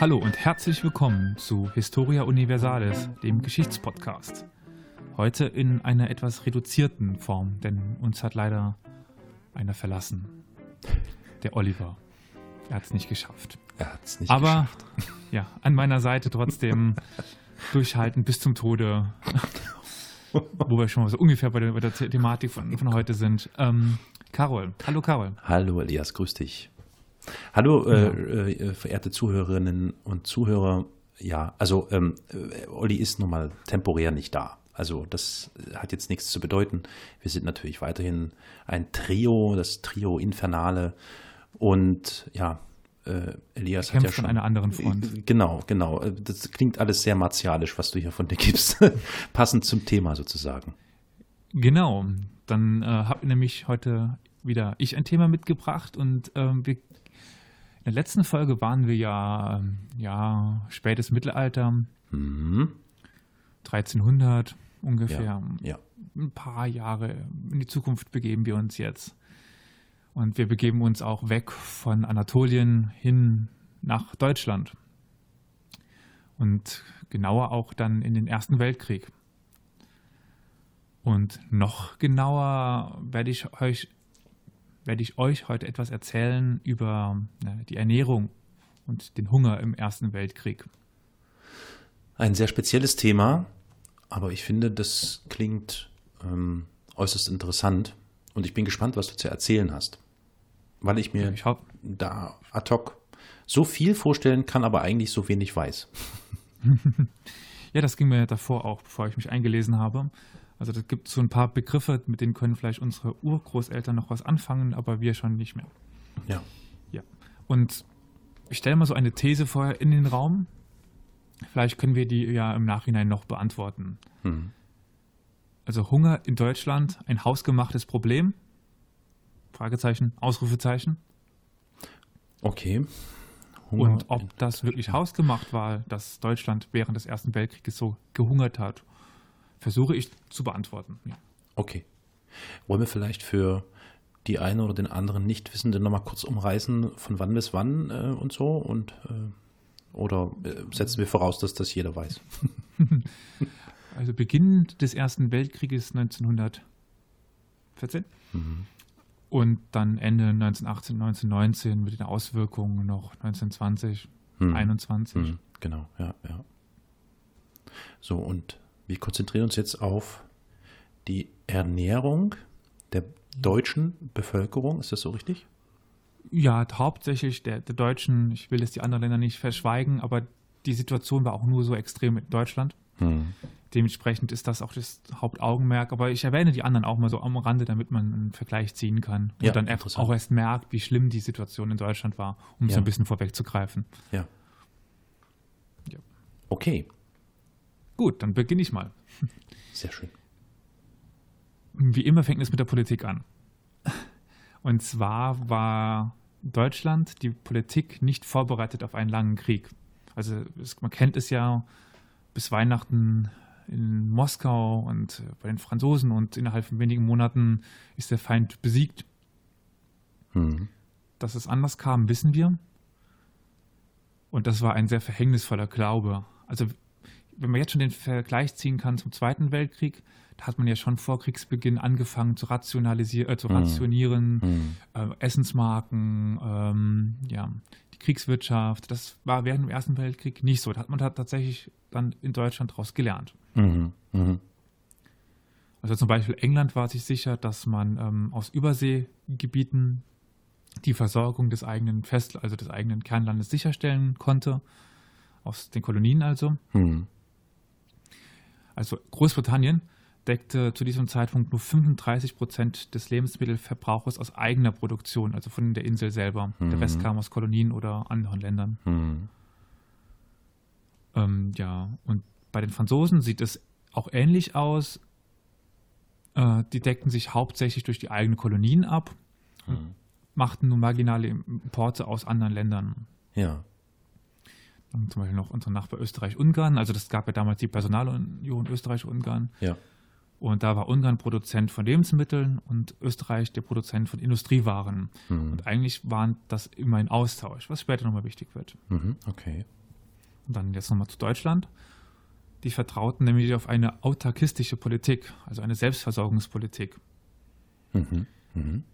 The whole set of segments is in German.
Hallo und herzlich willkommen zu Historia Universalis, dem Geschichtspodcast. Heute in einer etwas reduzierten Form, denn uns hat leider einer verlassen. Der Oliver. Er hat es nicht geschafft. Er hat es nicht Aber geschafft. ja, an meiner Seite trotzdem durchhalten bis zum Tode. Wo wir schon mal so ungefähr bei der, bei der The- Thematik von, von heute sind. Ähm, Carol. Hallo Carol. Hallo Elias, grüß dich. Hallo, äh, äh, verehrte Zuhörerinnen und Zuhörer. Ja, also ähm, äh, Olli ist nun mal temporär nicht da. Also das hat jetzt nichts zu bedeuten. Wir sind natürlich weiterhin ein Trio, das Trio Infernale. Und ja, äh, Elias hat ja schon einer anderen Front. Genau, genau. Äh, Das klingt alles sehr martialisch, was du hier von dir gibst. Passend zum Thema sozusagen. Genau. Dann äh, habe nämlich heute wieder ich ein Thema mitgebracht und ähm, wir, in der letzten Folge waren wir ja, ähm, ja spätes Mittelalter, Mhm. 1300 ungefähr. Ja, ja. Ein paar Jahre in die Zukunft begeben wir uns jetzt. Und wir begeben uns auch weg von Anatolien hin nach Deutschland. Und genauer auch dann in den Ersten Weltkrieg. Und noch genauer werde ich euch, werde ich euch heute etwas erzählen über die Ernährung und den Hunger im Ersten Weltkrieg. Ein sehr spezielles Thema, aber ich finde, das klingt ähm, äußerst interessant und ich bin gespannt, was du zu erzählen hast. Weil ich mir Ich da ad hoc so viel vorstellen kann, aber eigentlich so wenig weiß. Ja, das ging mir davor auch, bevor ich mich eingelesen habe. Also da gibt so ein paar Begriffe, mit denen können vielleicht unsere Urgroßeltern noch was anfangen, aber wir schon nicht mehr. Ja. Ja. Und ich stelle mal so eine These vorher in den Raum. Vielleicht können wir die ja im Nachhinein noch beantworten. Mhm. Also Hunger in Deutschland, ein hausgemachtes Problem? Fragezeichen, Ausrufezeichen. Okay. Hunger Und ob das wirklich hausgemacht war, dass Deutschland während des Ersten Weltkrieges so gehungert hat, versuche ich zu beantworten. Ja. Okay. Wollen wir vielleicht für die eine oder den anderen Nichtwissenden nochmal kurz umreißen, von wann bis wann äh, und so? Und äh, oder äh, setzen wir voraus, dass das jeder weiß? Also Beginn des Ersten Weltkrieges 1914 und dann Ende 1918, 1919 mit den Auswirkungen noch 1920, Hm. 21. Hm, genau, ja, ja. So, und wir konzentrieren uns jetzt auf die Ernährung der deutschen Bevölkerung. Ist das so richtig? Ja, hauptsächlich der, der Deutschen, ich will es die anderen Länder nicht verschweigen, aber die Situation war auch nur so extrem in Deutschland. Hm. Dementsprechend ist das auch das Hauptaugenmerk. Aber ich erwähne die anderen auch mal so am Rande, damit man einen Vergleich ziehen kann. Und Ja, dann auch erst merkt, wie schlimm die Situation in Deutschland war, um Ja. so ein bisschen vorwegzugreifen. Ja. Ja. Okay, Gut, dann beginne ich mal. sehr schön. Wie immer fängt es mit der Politik an. Und zwar war Deutschland, die Politik, nicht vorbereitet auf einen langen Krieg. Also es, man kennt es ja bis Weihnachten in Moskau und bei den Franzosen und innerhalb von wenigen Monaten ist der Feind besiegt. Hm. Dass es anders kam, wissen wir. Und das war ein sehr verhängnisvoller Glaube. Also wenn man jetzt schon den Vergleich ziehen kann zum Zweiten Weltkrieg, da hat man ja schon vor Kriegsbeginn angefangen zu rationalisieren, äh, zu Mhm. rationieren, Hm. äh, Essensmarken, ähm, ja, die Kriegswirtschaft. Das war während dem Ersten Weltkrieg nicht so. Da hat man da tatsächlich dann in Deutschland daraus gelernt. Mhm. Mhm. Also zum Beispiel England war sich sicher, dass man ähm, aus Überseegebieten die Versorgung des eigenen Fest, also des eigenen Kernlandes sicherstellen konnte, aus den Kolonien also. Hm. Also Großbritannien deckte zu diesem Zeitpunkt nur 35 Prozent des Lebensmittelverbrauches aus eigener Produktion, also von der Insel selber. Der Mhm. Rest kam aus Kolonien oder anderen Ländern. Hm. Ähm, ja, und bei den Franzosen sieht es auch ähnlich aus. Äh, die deckten sich hauptsächlich durch die eigenen Kolonien ab, Hm. machten nur marginale Importe aus anderen Ländern. Ja. Zum Beispiel noch unser Nachbar Österreich-Ungarn. Also das gab ja damals die Personalunion Österreich-Ungarn. Ja. Und da war Ungarn Produzent von Lebensmitteln und Österreich der Produzent von Industriewaren. Hm. Und eigentlich waren das immer ein Austausch, was später nochmal wichtig wird. Mhm. Okay. Und dann jetzt nochmal zu Deutschland. Die vertrauten nämlich auf eine autarkistische Politik, also eine Selbstversorgungspolitik. Mhm. Mhm.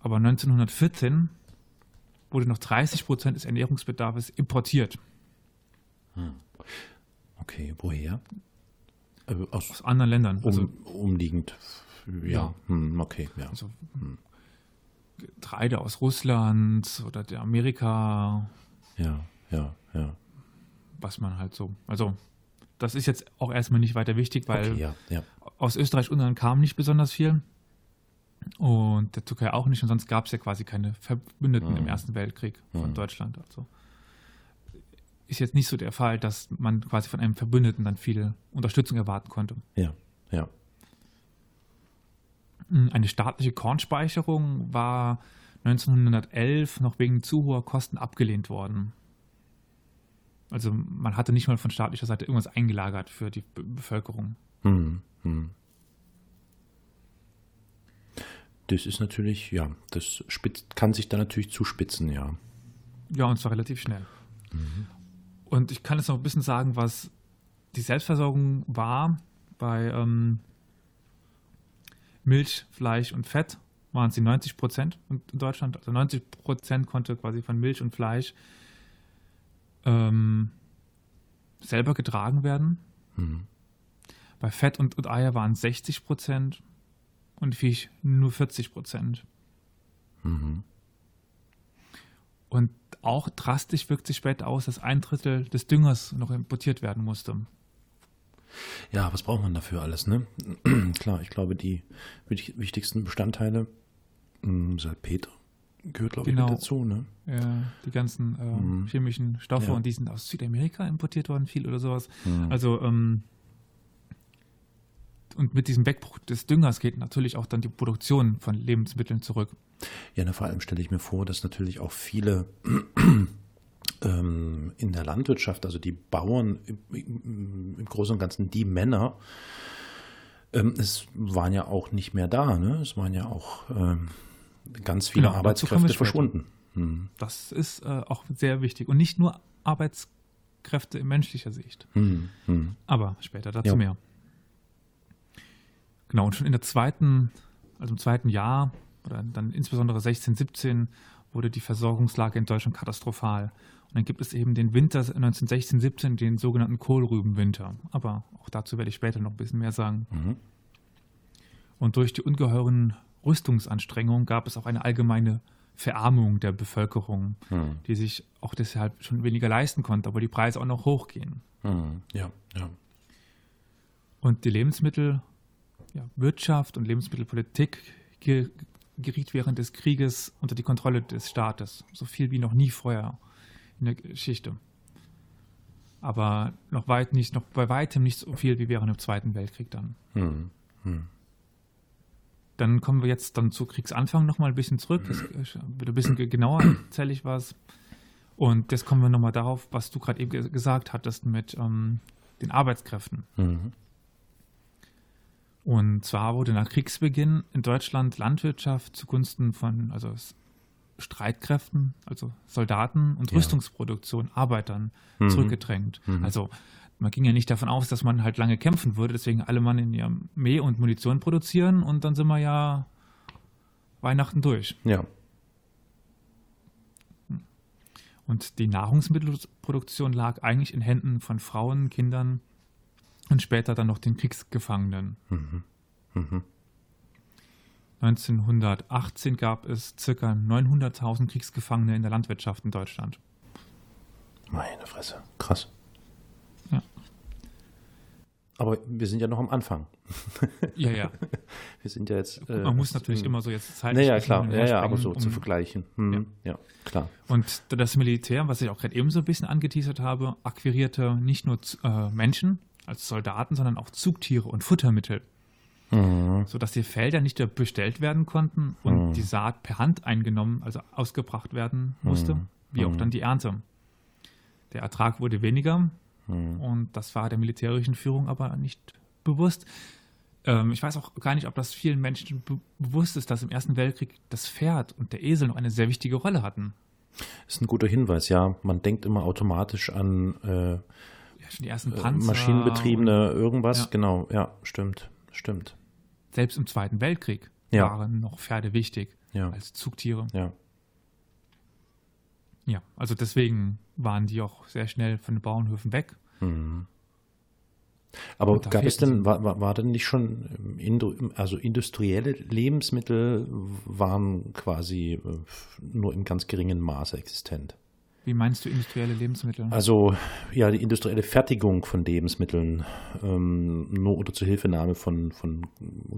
Aber 1914 wurde noch 30 Prozent des Ernährungsbedarfs importiert. Hm. Okay, woher? Äh, aus, aus, anderen Ländern. Um, also, umliegend. Ja, ja. Hm, okay. Ja. Also, hm. Getreide aus Russland oder der Amerika. Ja, ja, ja. Was man halt so. Also, das ist jetzt auch erstmal nicht weiter wichtig, weil okay, ja, ja. aus Österreich und Ungarn kam nicht besonders viel. Und der Türkei auch nicht. Und sonst gab es ja quasi keine Verbündeten mhm. im Ersten Weltkrieg von mhm. Deutschland. Also ist jetzt nicht so der Fall, dass man quasi von einem Verbündeten dann viel Unterstützung erwarten konnte. Ja, ja. Hm, eine staatliche Kornspeicherung war 1911 noch wegen zu hoher Kosten abgelehnt worden. Also man hatte nicht mal von staatlicher Seite irgendwas eingelagert für die Bevölkerung. Hm, hm. Das ist natürlich, ja, das spitzt, kann sich da natürlich zuspitzen, ja. Ja, und zwar relativ schnell. Mhm. Und ich kann jetzt noch ein bisschen sagen, was die Selbstversorgung war bei ähm, Milch, Fleisch und Fett waren sie 90 Prozent in Deutschland. Also 90 Prozent konnte quasi von Milch und Fleisch ähm, selber getragen werden. Mhm. Bei Fett und, und Eier waren 60 Prozent und Fisch nur 40 Prozent. Mhm. Und auch drastisch wirkt sich später aus, dass ein Drittel des Düngers noch importiert werden musste. Ja, was braucht man dafür alles, ne? Klar, ich glaube, die wichtigsten Bestandteile, hm, Salpeter gehört, glaube genau. ich, mit dazu, ne? Ja, die ganzen äh, mhm. chemischen Stoffe ja. und die sind aus Südamerika importiert worden, viel oder sowas. Mhm. Also, ähm, und mit diesem Wegbruch des Düngers geht natürlich auch dann die Produktion von Lebensmitteln zurück. Ja, na, vor allem stelle ich mir vor, dass natürlich auch viele ähm, in der Landwirtschaft, also die Bauern im, im Großen und Ganzen, die Männer, ähm, es waren ja auch nicht mehr da. Ne? Es waren ja auch ähm, ganz viele genau, Arbeitskräfte verschwunden. Hm. Das ist äh, auch sehr wichtig. Und nicht nur Arbeitskräfte in menschlicher Sicht. Hm, hm. Aber später dazu ja. mehr. Genau, und schon in der zweiten, also im zweiten Jahr, oder dann insbesondere 16, 17, wurde die Versorgungslage in Deutschland katastrophal. Und dann gibt es eben den Winter 1916, 17, den sogenannten Kohlrübenwinter. Aber auch dazu werde ich später noch ein bisschen mehr sagen. Mhm. Und durch die ungeheuren Rüstungsanstrengungen gab es auch eine allgemeine Verarmung der Bevölkerung, mhm. die sich auch deshalb schon weniger leisten konnte, aber die Preise auch noch hochgehen. Mhm. Ja, ja. Und die Lebensmittel ja, Wirtschaft und Lebensmittelpolitik geriet während des Krieges unter die Kontrolle des Staates, so viel wie noch nie vorher in der Geschichte. Aber noch weit nicht, noch bei weitem nicht so viel wie während dem Zweiten Weltkrieg dann. Hm, hm. Dann kommen wir jetzt dann zu Kriegsanfang nochmal ein bisschen zurück. Das wird ein bisschen genauer erzähle ich was. Und jetzt kommen wir nochmal darauf, was du gerade eben gesagt hattest mit ähm, den Arbeitskräften. Mhm. Und zwar wurde nach Kriegsbeginn in Deutschland Landwirtschaft zugunsten von also Streitkräften, also Soldaten und ja. Rüstungsproduktion, Arbeitern mhm. zurückgedrängt. Mhm. Also man ging ja nicht davon aus, dass man halt lange kämpfen würde, deswegen alle Mann in ihrem Mäh und Munition produzieren und dann sind wir ja Weihnachten durch. Ja. Und die Nahrungsmittelproduktion lag eigentlich in Händen von Frauen, Kindern und später dann noch den Kriegsgefangenen. Mhm. Mhm. 1918 gab es ca. 900.000 Kriegsgefangene in der Landwirtschaft in Deutschland. Meine Fresse, krass. Ja. Aber wir sind ja noch am Anfang. Ja, ja. Wir sind ja jetzt. Äh, Man muss natürlich immer so jetzt Zeit. Naja, klar, ja, ja, aber so um, zu vergleichen. Hm, ja. ja. klar. Und das Militär, was ich auch gerade eben so ein bisschen angeteasert habe, akquirierte nicht nur äh, Menschen, als Soldaten, sondern auch Zugtiere und Futtermittel. Mhm. Sodass die Felder nicht bestellt werden konnten und mhm. die Saat per Hand eingenommen, also ausgebracht werden musste, mhm. wie auch mhm. dann die Ernte. Der Ertrag wurde weniger mhm. und das war der militärischen Führung aber nicht bewusst. Ähm, ich weiß auch gar nicht, ob das vielen Menschen be bewusst ist, dass im Ersten Weltkrieg das Pferd und der Esel noch eine sehr wichtige Rolle hatten. Das ist ein guter Hinweis, ja. Man denkt immer automatisch an äh, Ja, schon die ersten Panzer. maschinenbetriebene irgendwas. Ja. Genau, ja, stimmt, stimmt. Selbst im Zweiten Weltkrieg Ja. waren noch Pferde wichtig Ja, als Zugtiere. ja. Ja, also deswegen waren die auch sehr schnell von den Bauernhöfen weg. Mhm. Aber gab es denn, war, war, war denn nicht schon, ähm, also industrielle Lebensmittel waren quasi äh, nur in ganz geringem Maße existent? Wie meinst du industrielle Lebensmittel? Also ja, die industrielle Fertigung von Lebensmitteln, ähm, nur oder zur Hilfenahme von, von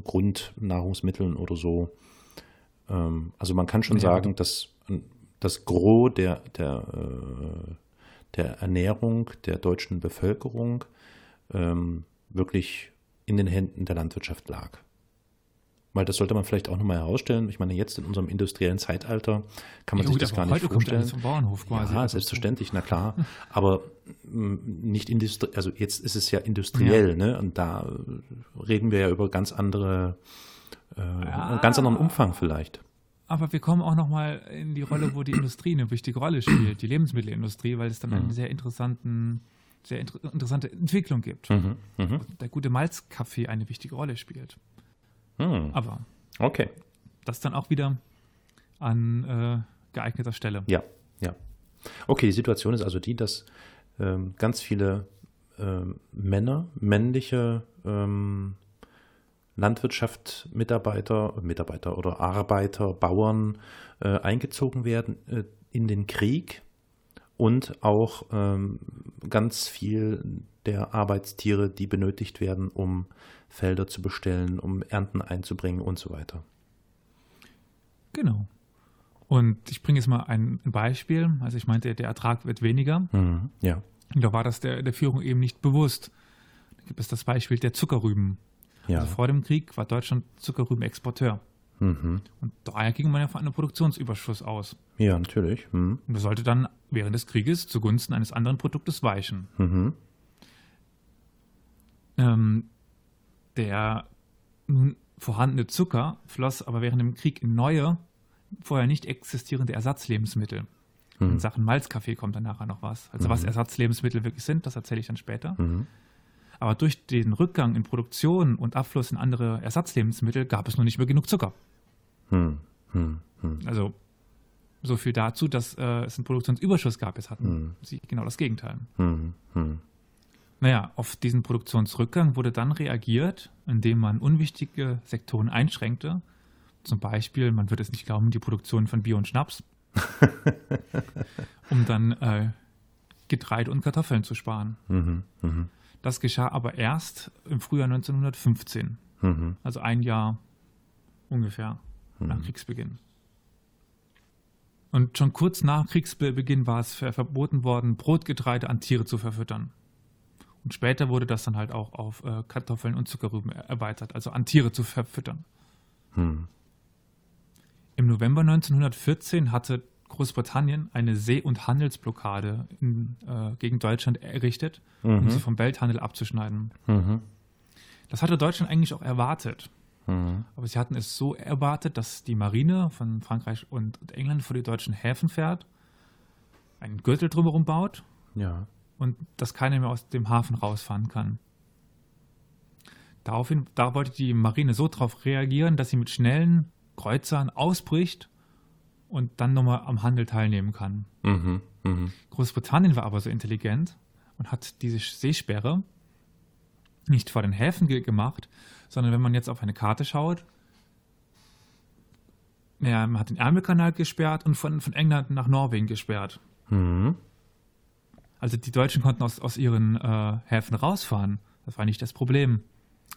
Grundnahrungsmitteln oder so. Ähm, also man kann schon Ja, sagen, dass das Gros der, der, äh, der Ernährung der deutschen Bevölkerung ähm, wirklich in den Händen der Landwirtschaft lag. Weil das sollte man vielleicht auch nochmal herausstellen. Ich meine, jetzt in unserem industriellen Zeitalter kann man Ja, sich gut, das gar nicht heute kommt vorstellen. alles vom Bauernhof quasi. Ja, Also, selbstverständlich, na klar. Aber mh, nicht industri also jetzt ist es ja industriell, ne? Und da reden wir ja über ganz andere, äh, einen ganz anderen Umfang vielleicht. Aber wir kommen auch nochmal in die Rolle, wo die Industrie eine wichtige Rolle spielt, die Lebensmittelindustrie, weil es dann Mhm. eine sehr interessanten, sehr inter interessante Entwicklung gibt. Mhm, mhm. Der gute Malzkaffee eine wichtige Rolle spielt. Hm, Aber Okay, das dann auch wieder an äh, geeigneter Stelle. ja, ja. Okay, die Situation ist also die, dass ähm, ganz viele ähm, Männer, männliche ähm, Landwirtschaft, Mitarbeiter, Mitarbeiter oder Arbeiter, Bauern äh, eingezogen werden äh, in den Krieg und auch ähm, ganz viel der Arbeitstiere, die benötigt werden, um Felder zu bestellen, um Ernten einzubringen und so weiter. Genau. Und ich bringe jetzt mal ein Beispiel. Also ich meinte, der Ertrag wird weniger. Mhm. Ja. Und da war das der, der Führung eben nicht bewusst. Da gibt es das Beispiel der Zuckerrüben. Ja. Also vor dem Krieg war Deutschland Zuckerrübenexporteur. Mhm. Und daher ging man ja von einem Produktionsüberschuss aus. Ja, natürlich. Mhm. Und das sollte dann während des Krieges zugunsten eines anderen Produktes weichen. Mhm. Ähm, der nun vorhandene Zucker floss aber während dem Krieg in neue, vorher nicht existierende Ersatzlebensmittel. In Mhm. Sachen Malzkaffee kommt dann nachher noch was. Also was Ersatzlebensmittel wirklich sind, das erzähle ich dann später. Mhm. Aber durch den Rückgang in Produktion und Abfluss in andere Ersatzlebensmittel gab es nur nicht mehr genug Zucker. Mhm. Mhm. Mhm. Also so viel dazu, dass äh, es einen Produktionsüberschuss gab. Jetzt hatten sie genau das Gegenteil. Mhm. Mhm. Naja, auf diesen Produktionsrückgang wurde dann reagiert, indem man unwichtige Sektoren einschränkte. Zum Beispiel, man wird es nicht glauben, die Produktion von Bier und Schnaps, um dann äh, Getreide und Kartoffeln zu sparen. Mhm. Mhm. Das geschah aber erst im Frühjahr 1915, Mhm. also ein Jahr ungefähr nach Kriegsbeginn. Und schon kurz nach Kriegsbeginn war es ver- verboten worden, Brotgetreide an Tiere zu verfüttern. Und später wurde das dann halt auch auf äh, Kartoffeln und Zuckerrüben er- erweitert, also an Tiere zu verfüttern. Mhm. Im November 1914 hatte Großbritannien eine See- und Handelsblockade in, äh, gegen Deutschland errichtet, um sie vom Welthandel abzuschneiden. Mhm. Das hatte Deutschland eigentlich auch erwartet. Mhm. Aber sie hatten es so erwartet, dass die Marine von Frankreich und England vor die deutschen Häfen fährt, einen Gürtel drumherum baut Ja. Und dass keiner mehr aus dem Hafen rausfahren kann. Daraufhin, da wollte die Marine so darauf reagieren, dass sie mit schnellen Kreuzern ausbricht und dann nochmal am Handel teilnehmen kann. Mhm. Mhm. Großbritannien war aber so intelligent und hat diese Seesperre nicht vor den Häfen ge- gemacht, sondern wenn man jetzt auf eine Karte schaut, ja, man hat den Ärmelkanal gesperrt und von, von England nach Norwegen gesperrt. Mhm. Also die Deutschen konnten aus, aus ihren äh, Häfen rausfahren. Das war nicht das Problem.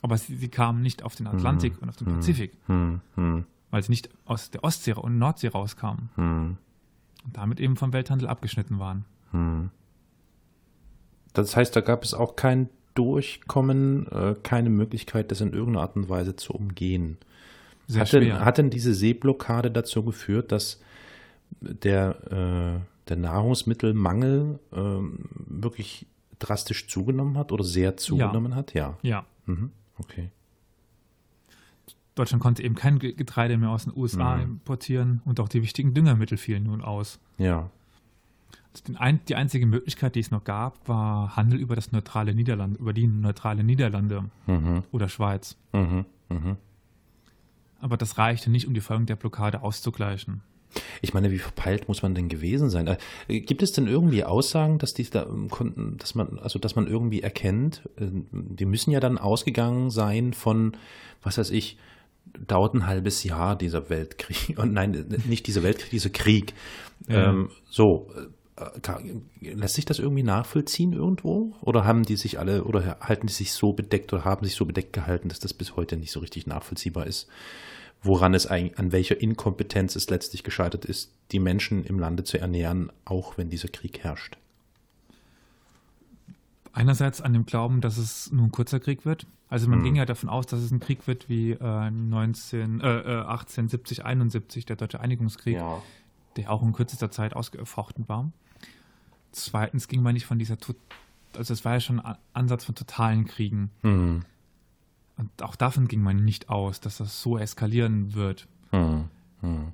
Aber sie, sie kamen nicht auf den Atlantik und auf den Pazifik, Mhm. Mhm. weil sie nicht aus der Ostsee und Nordsee rauskamen Mhm. und damit eben vom Welthandel abgeschnitten waren. Das heißt, da gab es auch kein Durchkommen, äh, keine Möglichkeit, das in irgendeiner Art und Weise zu umgehen. Sehr Hat denn, schwer. hat denn diese Seeblockade dazu geführt, dass der, äh, der Nahrungsmittelmangel ähm, wirklich drastisch zugenommen hat oder sehr zugenommen hat? Ja. ja, Mhm. Okay. Deutschland konnte eben kein Getreide mehr aus den USA Mhm. importieren und auch die wichtigen Düngermittel fielen nun aus. Ja. Also die einzige Möglichkeit, die es noch gab, war Handel über das neutrale Niederland, über die neutrale Niederlande Mhm. oder Schweiz. Mhm. Mhm. Aber das reichte nicht, um die Folgen der Blockade auszugleichen. Ich meine, wie verpeilt muss man denn gewesen sein? Äh, Gibt es denn irgendwie Aussagen, dass die da ähm, konnten, dass man, also dass man irgendwie erkennt, äh, die müssen ja dann ausgegangen sein von, was weiß ich, dauert ein halbes Jahr dieser Weltkrieg. Und nein, nicht dieser Weltkrieg, dieser Krieg. Ja. Ähm, so, äh, lässt sich das irgendwie nachvollziehen irgendwo? Oder haben die sich alle, oder halten die sich so bedeckt oder haben sich so bedeckt gehalten, dass das bis heute nicht so richtig nachvollziehbar ist? Woran es eigentlich, an welcher Inkompetenz es letztlich gescheitert ist, die Menschen im Lande zu ernähren, auch wenn dieser Krieg herrscht. Einerseits an dem Glauben, dass es nur ein kurzer Krieg wird. Also man Mhm. ging ja davon aus, dass es ein Krieg wird wie äh, 19, äh, äh, 1870, 71, der Deutsche Einigungskrieg, der auch in kürzester Zeit ausgefochten war. Zweitens ging man nicht von dieser, also es war ja schon ein Ansatz von totalen Kriegen. Hm. Und auch davon ging man nicht aus, dass das so eskalieren wird. Hm. Hm.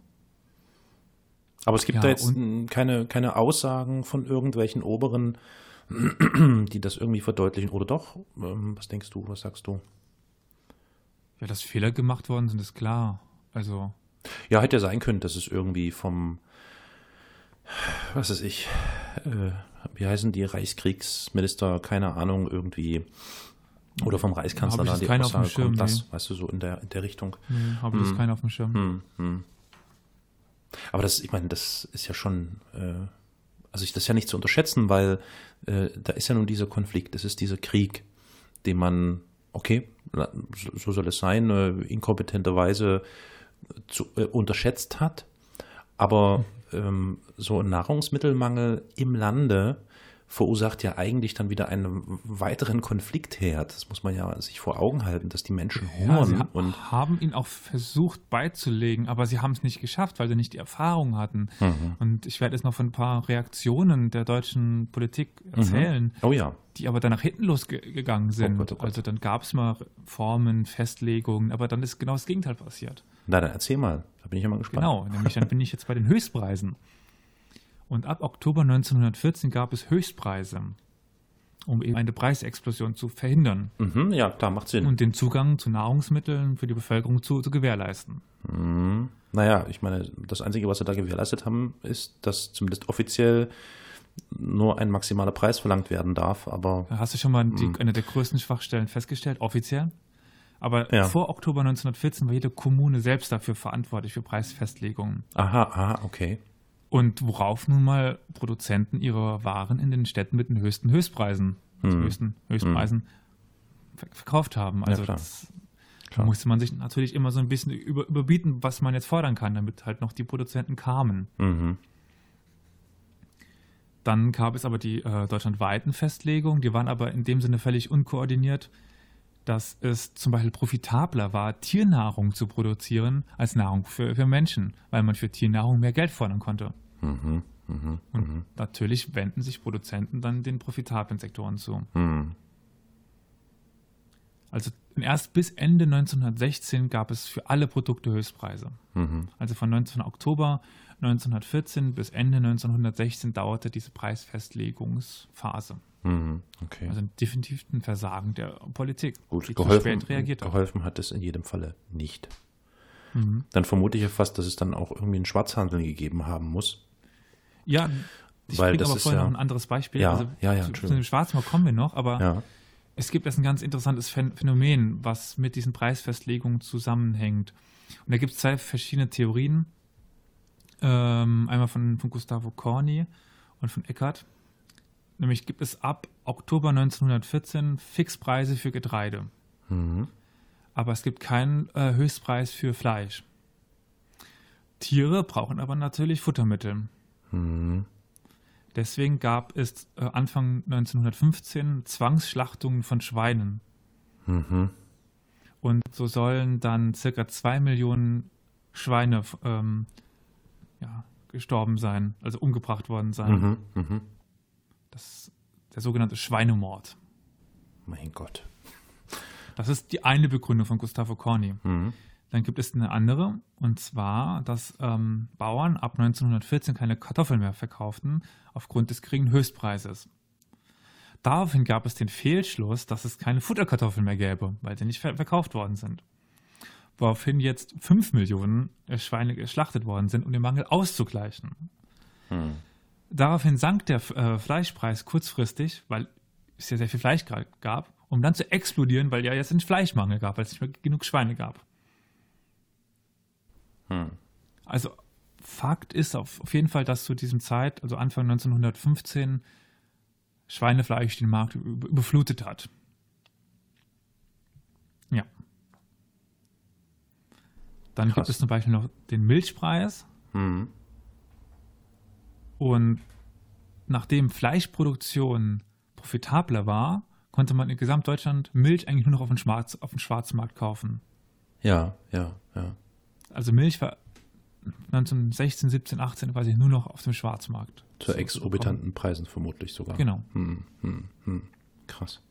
Aber es gibt Ja, da jetzt keine, keine Aussagen von irgendwelchen Oberen, die das irgendwie verdeutlichen. Oder doch? Ähm, Was denkst du? Was sagst du? Ja, dass Fehler gemacht worden sind, ist klar. Also, Ja, hätte ja sein können, dass es irgendwie vom, was weiß ich, äh, wie heißen die Reichskriegsminister, keine Ahnung, irgendwie, oder vom Reichskanzler da die Aussage kommt, Schirm, das, weißt du, so in der, in der Richtung. nee, habe ich jetzt keinen auf dem Schirm. Hm, hm. Aber das, ich meine, das ist ja schon, äh, also ich, das ist ja nicht zu unterschätzen, weil äh, da ist ja nun dieser Konflikt, es ist dieser Krieg, den man, okay, so, so soll es sein, äh, inkompetenterweise zu, äh, unterschätzt hat, aber ähm, so ein Nahrungsmittelmangel im Lande verursacht ja eigentlich dann wieder einen weiteren Konfliktherd. Das muss man ja sich vor Augen halten, dass die Menschen Ja, hungern sie ha und haben ihn auch versucht beizulegen, aber sie haben es nicht geschafft, weil sie nicht die Erfahrung hatten. Mhm. Und ich werde jetzt noch von ein paar Reaktionen der deutschen Politik erzählen, Oh ja. die aber dann nach hinten losgegangen sind. Gott, oh Gott. Also dann gab es mal Formen, Festlegungen, aber dann ist genau das Gegenteil passiert. Na, dann erzähl mal. Da bin ich immer gespannt. Genau, nämlich dann bin ich jetzt bei den Höchstpreisen. Und ab Oktober 1914 gab es Höchstpreise, um eben eine Preisexplosion zu verhindern Mhm, ja, klar, macht Sinn. und den Zugang zu Nahrungsmitteln für die Bevölkerung zu, zu gewährleisten. Mhm. Naja, ich meine, das Einzige, was sie da gewährleistet haben, ist, dass zumindest offiziell nur ein maximaler Preis verlangt werden darf. Aber Hast du schon mal die, Mhm. eine der größten Schwachstellen festgestellt, offiziell? Aber Ja. vor Oktober 1914 war jede Kommune selbst dafür verantwortlich für Preisfestlegungen. aha, aha, okay. Und worauf nun mal Produzenten ihre Waren in den Städten mit den höchsten Höchstpreisen, also höchsten Höchstpreisen ver- verkauft haben. Also klar. das, da Klar. musste man sich natürlich immer so ein bisschen über, überbieten, was man jetzt fordern kann, damit halt noch die Produzenten kamen. Mhm. Dann gab es aber die äh, deutschlandweiten Festlegungen, die waren aber in dem Sinne völlig unkoordiniert, dass es zum Beispiel profitabler war, Tiernahrung zu produzieren als Nahrung für, für Menschen, weil man für Tiernahrung mehr Geld fordern konnte. Mhm. Mhm. Und natürlich wenden sich Produzenten dann den profitablen Sektoren zu. Mhm. Also erst bis Ende 1916 gab es für alle Produkte Höchstpreise. Mhm. Also von 19. Oktober 1914 bis Ende 1916 dauerte diese Preisfestlegungsphase. Mhm. Okay. Also definitiv ein Versagen der Politik, Gut, geholfen, geholfen hat es in jedem Falle nicht. Mhm. Dann vermute ich ja fast, dass es dann auch irgendwie einen Schwarzhandel gegeben haben muss. Ja, ich Weil bringe das aber vorher ja- noch ein anderes Beispiel. Ja, also ja, ja, zu, zu dem Schwarzmarkt kommen wir noch, aber Ja. es gibt jetzt ein ganz interessantes Phän- Phänomen, was mit diesen Preisfestlegungen zusammenhängt. Und da gibt es zwei verschiedene Theorien. Ähm, einmal von, von Gustavo Corni und von Eckert. Nämlich gibt es ab Oktober 1914 Fixpreise für Getreide. Mhm. Aber es gibt keinen äh, Höchstpreis für Fleisch. Tiere brauchen aber natürlich Futtermittel. Mhm. Deswegen gab es äh, Anfang 1915 Zwangsschlachtungen von Schweinen. Mhm. Und so sollen dann circa zwei Millionen Schweine ähm, ja, gestorben sein, also umgebracht worden sein. Mhm. Mhm. Das der sogenannte Schweinemord. Mein Gott. Das ist die eine Begründung von Gustavo Corni. Mhm. Dann gibt es eine andere, und zwar, dass ähm, Bauern ab 1914 keine Kartoffeln mehr verkauften aufgrund des geringen Höchstpreises. Daraufhin gab es den Fehlschluss, dass es keine Futterkartoffeln mehr gäbe, weil sie nicht ver verkauft worden sind. Woraufhin jetzt 5 Millionen Schweine geschlachtet worden sind, um den Mangel auszugleichen. Hm. Daraufhin sank der äh, Fleischpreis kurzfristig, weil es ja sehr viel Fleisch gab, um dann zu explodieren, weil ja jetzt einen Fleischmangel gab, weil es nicht mehr genug Schweine gab. Hm. Also Fakt ist auf, auf jeden Fall, dass zu diesem Zeit, also Anfang 1915, Schweinefleisch den Markt überflutet hat. Ja. Dann Krass. gibt es zum Beispiel noch den Milchpreis. Mhm. Und nachdem Fleischproduktion profitabler war, konnte man in Gesamtdeutschland Milch eigentlich nur noch auf dem, Schwarz, auf dem Schwarzmarkt kaufen. Ja, ja, ja. Also Milch war 1916, 17, 18 weiß ich nur noch auf dem Schwarzmarkt. Zu exorbitanten Preisen vermutlich sogar. Genau. Hm, hm, hm. Krass.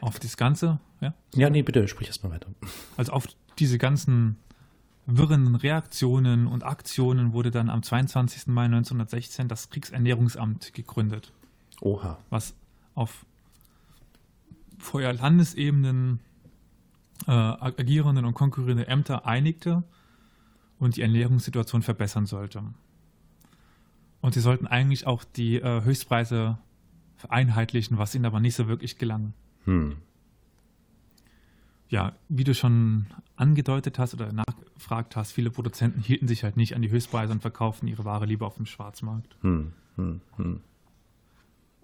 Auf das Ganze, ja? Ja, nee, bitte, sprich erst mal weiter. Also auf diese ganzen wirren Reaktionen und Aktionen wurde dann am 22. Mai 1916 das Kriegsernährungsamt gegründet. Oha. Was auf vorher Landesebenen äh, agierenden und konkurrierende Ämter einigte und die Ernährungssituation verbessern sollte. Und sie sollten eigentlich auch die äh, Höchstpreise vereinheitlichen, was ihnen aber nicht so wirklich gelang. Hm. Ja, wie du schon angedeutet hast oder nachgefragt hast, viele Produzenten hielten sich halt nicht an die Höchstpreise und verkauften ihre Ware lieber auf dem Schwarzmarkt. Hm, hm, hm.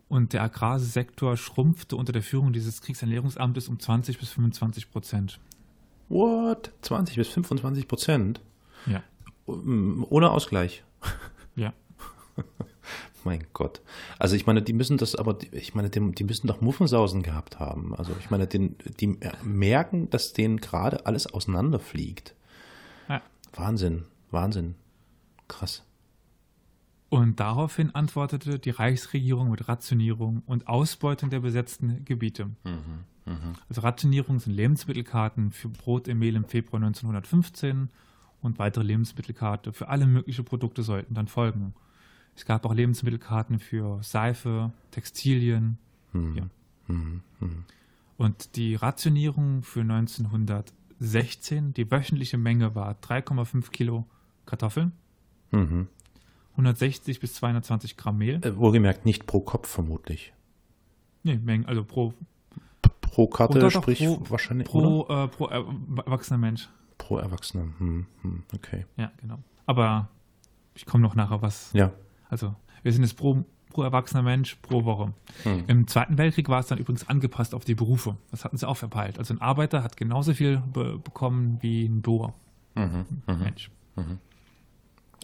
Und der Agrarsektor schrumpfte unter der Führung dieses Kriegsernährungsamtes um 20 bis 25 Prozent. What? 20 bis 25 Prozent? Ja. Ohne Ausgleich. Ja. mein Gott. Also ich meine, die müssen das aber, ich meine, die, die müssen doch Muffensausen gehabt haben. Also ich meine, den, die merken, dass denen gerade alles auseinanderfliegt. Ja. Wahnsinn, Wahnsinn. Krass. Und daraufhin antwortete die Reichsregierung mit Rationierung und Ausbeutung der besetzten Gebiete. Mhm, mh. Also Rationierung sind Lebensmittelkarten für Brot im Mehl im Februar 1915 und weitere Lebensmittelkarten für alle möglichen Produkte sollten dann folgen. Es gab auch Lebensmittelkarten für Seife, Textilien. Mhm. Ja. Mhm, mhm. Und die Rationierung für 1916, die wöchentliche Menge war 3,5 Kilo Kartoffeln. Mhm. 160 bis 220 Gramm Mehl. Äh, wohlgemerkt nicht pro Kopf vermutlich. Nee, Mengen, also pro. Pro Karte, sprich pro, wahrscheinlich. Pro, äh, pro erwachsener Mensch. Pro Erwachsener, hm, hm, okay. Ja, genau. Aber ich komme noch nachher was. Ja. Also, wir sind jetzt pro, pro erwachsener Mensch pro Woche. Hm. Im Zweiten Weltkrieg war es dann übrigens angepasst auf die Berufe. Das hatten sie auch verpeilt. Also, ein Arbeiter hat genauso viel be bekommen wie ein Bauer. Mhm, mhm. Mensch. Mhm.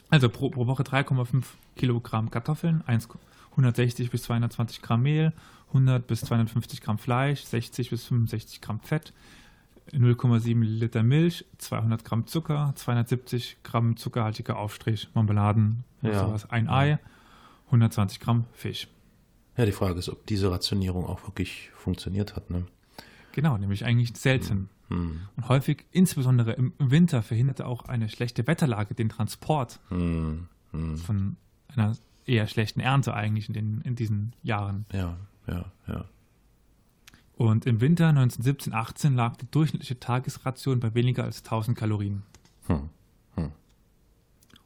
Also pro, pro Woche 3,5 Kilogramm Kartoffeln, 160 bis 220 Gramm Mehl, 100 bis 250 Gramm Fleisch, 60 bis 65 Gramm Fett, 0,7 Liter Milch, 200 Gramm Zucker, 270 Gramm zuckerhaltiger Aufstrich, Marmeladen, ja. sowas, ein Ei, 120 Gramm Fisch. Ja, die Frage ist, ob diese Rationierung auch wirklich funktioniert hat. Ne? Genau, nämlich eigentlich selten. Hm. Und häufig, insbesondere im Winter, verhinderte auch eine schlechte Wetterlage den Transport hm. Hm. von einer eher schlechten Ernte eigentlich in, den, in diesen Jahren. Ja, ja, ja. Und im Winter 1917, 18 lag die durchschnittliche Tagesration bei weniger als 1000 Kalorien. Hm. Hm.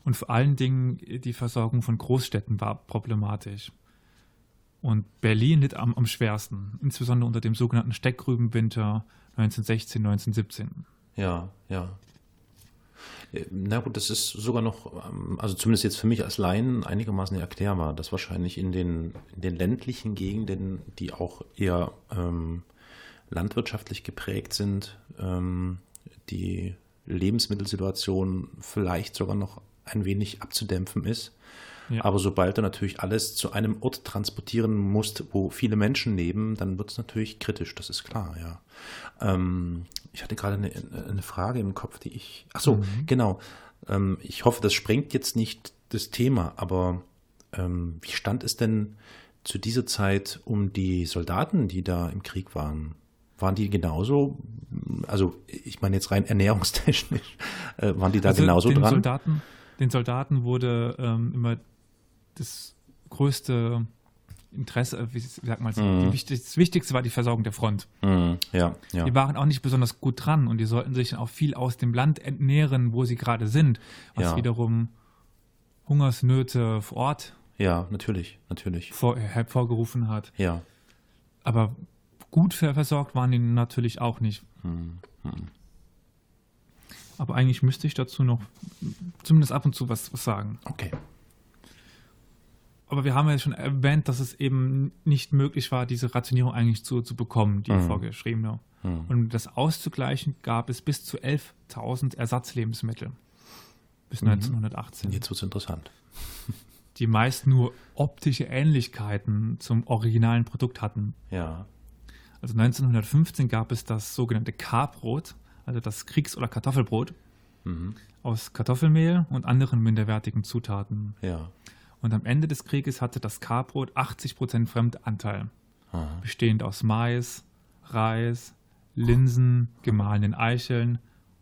Und vor allen Dingen die Versorgung von Großstädten war problematisch. Und Berlin litt am, am schwersten, insbesondere unter dem sogenannten Steckgrübenwinter 1916, 1917. Ja, ja. Na gut, das ist sogar noch, ähm, also zumindest jetzt für mich als Laien einigermaßen erklärbar, dass wahrscheinlich in den, in den ländlichen Gegenden, die auch eher ähm, landwirtschaftlich geprägt sind, ähm, die Lebensmittelsituation vielleicht sogar noch ein wenig abzudämpfen ist. Ja. Aber sobald du natürlich alles zu einem Ort transportieren musst, wo viele Menschen leben, dann wird es natürlich kritisch, das ist klar, ja. Ähm, ich hatte gerade eine, eine, Frage im Kopf, die ich. Ach so, mhm. genau. Ähm, ich hoffe, das sprengt jetzt nicht das Thema, aber ähm, wie stand es denn zu dieser Zeit um die Soldaten, die da im Krieg waren? Waren die genauso, also ich meine jetzt rein ernährungstechnisch, äh, waren die da Also genauso den dran? Soldaten, den Soldaten wurde ähm, immer das größte Interesse, äh, wie, sagt man, Mhm. das Wichtigste war die Versorgung der Front. Hm, ja, ja. Die waren auch nicht besonders gut dran und die sollten sich dann auch viel aus dem Land entnähren, wo sie gerade sind, was Ja. wiederum Hungersnöte vor Ort Ja, natürlich, natürlich. vor, hervorgerufen hat. Ja. Aber gut ver versorgt waren die natürlich auch nicht. Hm, Aber eigentlich müsste ich dazu noch zumindest ab und zu was, was sagen. Okay. Aber wir haben ja schon erwähnt, dass es eben nicht möglich war, diese Rationierung eigentlich zu, zu bekommen, die Mhm. vorgeschriebene. Hm. Und um das auszugleichen, gab es bis zu 11.000 Ersatzlebensmittel bis Mhm. 1918, Jetzt wird es interessant. die meist nur optische Ähnlichkeiten zum originalen Produkt hatten. Ja. Also 1915 gab es das sogenannte K-Brot, also das Kriegs- oder Kartoffelbrot Mhm. aus Kartoffelmehl und anderen minderwertigen Zutaten. Ja. Und am Ende des Krieges hatte das K-Brot 80% Fremdanteil, Aha. bestehend aus Mais, Reis, Linsen, gemahlenen Eicheln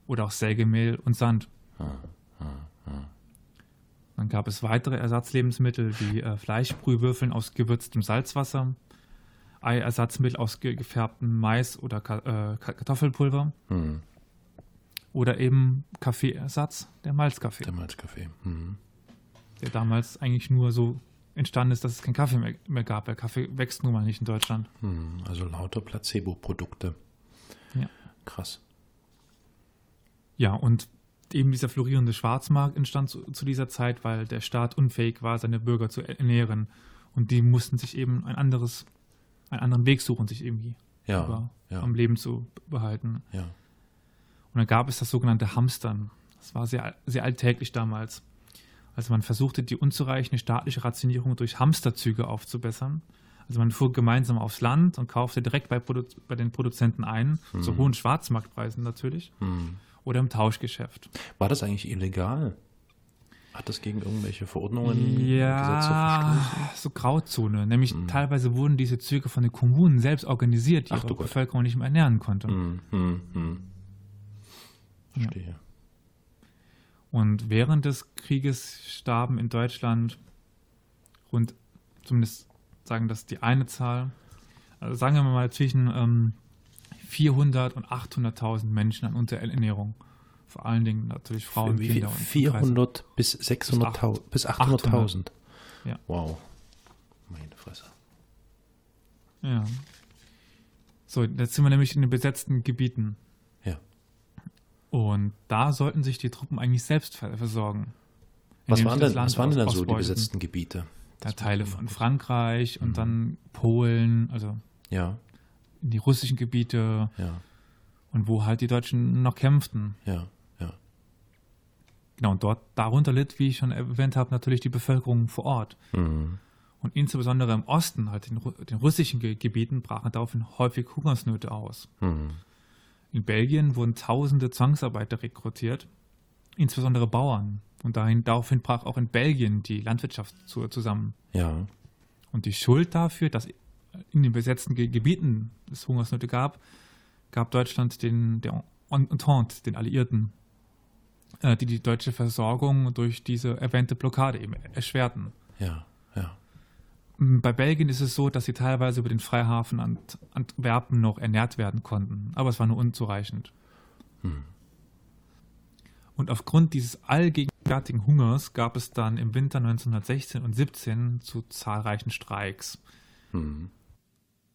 oder auch Sägemehl und Sand. Dann gab es weitere Ersatzlebensmittel wie äh, Fleischbrühwürfeln aus gewürztem Salzwasser, Eiersatzmittel aus ge gefärbtem Mais oder Ka äh, Ka- Kartoffelpulver Hm. oder eben Kaffeeersatz, der Malzkaffee, Der Malzkaffee. Hm. Der damals eigentlich nur so entstanden ist, dass es keinen Kaffee mehr, mehr gab, weil Kaffee wächst nun mal nicht in Deutschland. Hm. Also lauter Placebo-Produkte. Ja. Krass. Ja, und eben dieser florierende Schwarzmarkt entstand zu, zu dieser Zeit, weil der Staat unfähig war, seine Bürger zu ernähren. Und die mussten sich eben ein anderes, einen anderen Weg suchen, sich irgendwie Ja. über, ja. am Leben zu behalten. Ja. Und dann gab es das sogenannte Hamstern. Das war sehr, sehr alltäglich damals. Also man versuchte die unzureichende staatliche Rationierung durch Hamsterzüge aufzubessern. Also man fuhr gemeinsam aufs Land und kaufte direkt bei, Produ bei den Produzenten ein, zu hohen Schwarzmarktpreisen natürlich, Hm. oder im Tauschgeschäft. War das eigentlich illegal? Hat das gegen irgendwelche Verordnungen, Gesetze Ja, verstoßen? so Grauzone. Nämlich teilweise wurden diese Züge von den Kommunen selbst organisiert, die Ach ihre. Bevölkerung nicht mehr ernähren konnte. Hm. Hm. Und während des Krieges starben in Deutschland rund, zumindest sagen das die eine Zahl, also sagen wir mal zwischen ähm, 400 und 800.000 Menschen an Unterernährung. Vor allen Dingen natürlich Frauen, Wie? Kinder und 400 bis 600.000 bis 800.000. Ja. Wow. Meine Fresse. Ja. So, jetzt sind wir nämlich in den besetzten Gebieten. Und da sollten sich die Truppen eigentlich selbst ver- versorgen. Was waren denn, was waren denn dann so die besetzten Gebiete? Da Teile von Frankreich und dann Polen, also Ja, in die russischen Gebiete ja, und wo halt die Deutschen noch kämpften. ja, ja. Genau, und dort darunter litt, wie ich schon erwähnt habe, natürlich die Bevölkerung vor Ort. Mhm. Und insbesondere im Osten, halt den, Ru- den russischen Ge Gebieten, brachen daraufhin häufig Hungersnöte aus. Mhm. In Belgien wurden tausende Zwangsarbeiter rekrutiert, insbesondere Bauern. Und dahin, daraufhin brach auch in Belgien die Landwirtschaft zu, zusammen. Ja, Und die Schuld dafür, dass in den besetzten Ge Gebieten es Hungersnöte gab, gab Deutschland den der Entente, den Alliierten, äh, die die deutsche Versorgung durch diese erwähnte Blockade eben erschwerten. ja. Bei Belgien ist es so, dass sie teilweise über den Freihafen Ant Antwerpen noch ernährt werden konnten, aber es war nur unzureichend. Und aufgrund dieses allgegenwärtigen Hungers gab es dann im Winter 1916 und 17 zu zahlreichen Streiks. Mhm.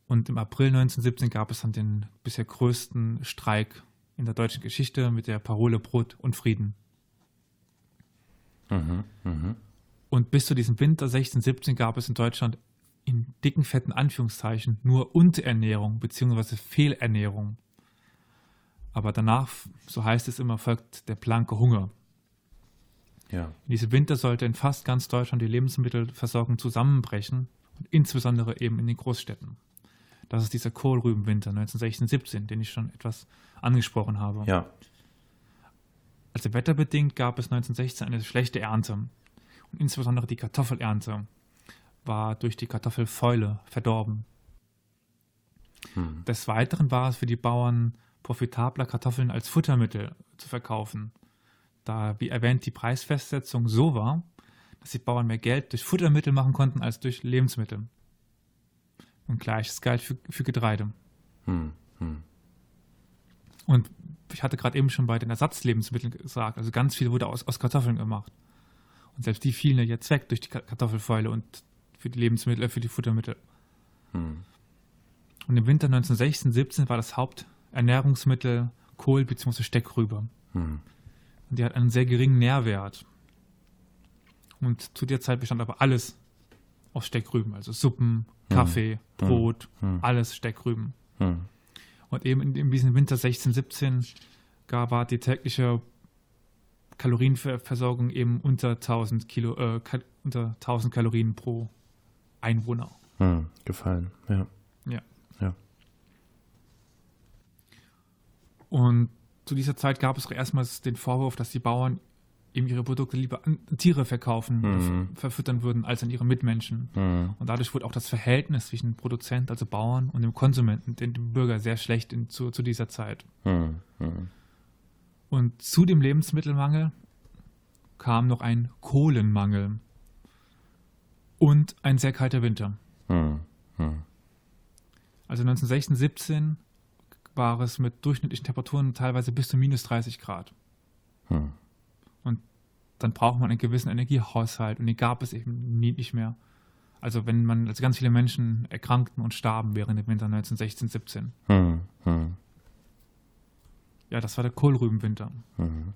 Und im April 1917 gab es dann den bisher größten Streik in der deutschen Geschichte mit der Parole Brot und Frieden. Mhm. Mhm. Und bis zu diesem Winter 16, 17 gab es in Deutschland in dicken, fetten Anführungszeichen nur Unterernährung bzw. Fehlernährung. Aber danach, so heißt es immer, folgt der blanke Hunger. Ja, In diesem Winter sollte in fast ganz Deutschland die Lebensmittelversorgung zusammenbrechen und insbesondere eben in den Großstädten. Das ist dieser Kohlrübenwinter 1916-17, den ich schon etwas angesprochen habe. ja. Also wetterbedingt gab es 1916 eine schlechte Ernte. Und insbesondere die Kartoffelernte war durch die Kartoffelfäule verdorben. Hm. Des Weiteren war es für die Bauern profitabler, Kartoffeln als Futtermittel zu verkaufen, da, wie erwähnt, die Preisfestsetzung so war, dass die Bauern mehr Geld durch Futtermittel machen konnten als durch Lebensmittel. Und gleiches galt für, für Getreide. Hm. Hm. Und ich hatte gerade eben schon bei den Ersatzlebensmitteln gesagt, also ganz viel wurde aus, aus Kartoffeln gemacht. Und selbst die fielen ja jetzt weg durch die Kartoffelfäule und für die Lebensmittel, äh, für die Futtermittel. Hm. Und im Winter 1916, 17 war das Haupternährungsmittel Kohl bzw. Steckrübe. Hm. Und die hat einen sehr geringen Nährwert. Und zu der Zeit bestand aber alles aus Steckrüben, also Suppen, hm. Kaffee, hm. Brot, hm. alles Steckrüben. Hm. Und eben in, in diesem Winter 16, 17 war die tägliche Kalorienversorgung eben unter 1000 Kilo, äh, unter 1000 Kalorien pro Einwohner. Hm, gefallen, ja. Ja. Ja. Und zu dieser Zeit gab es auch erstmals den Vorwurf, dass die Bauern eben ihre Produkte lieber an Tiere verkaufen, mhm. verfüttern würden, als an ihre Mitmenschen. Mhm. Und dadurch wurde auch das Verhältnis zwischen Produzent, also Bauern, und dem Konsumenten, dem, dem Bürger, sehr schlecht in, zu, zu, dieser Zeit. Mhm. Und zu dem Lebensmittelmangel kam noch ein Kohlenmangel und ein sehr kalter Winter. Also 1916, 17 war es mit durchschnittlichen Temperaturen teilweise bis zu minus 30 Grad. Hm dann braucht man einen gewissen Energiehaushalt und den gab es eben nie, nicht mehr. Also wenn man, also ganz viele Menschen erkrankten und starben während dem Winter 1916, 17. Hm, hm. Ja, das war der Kohlrübenwinter. Hm.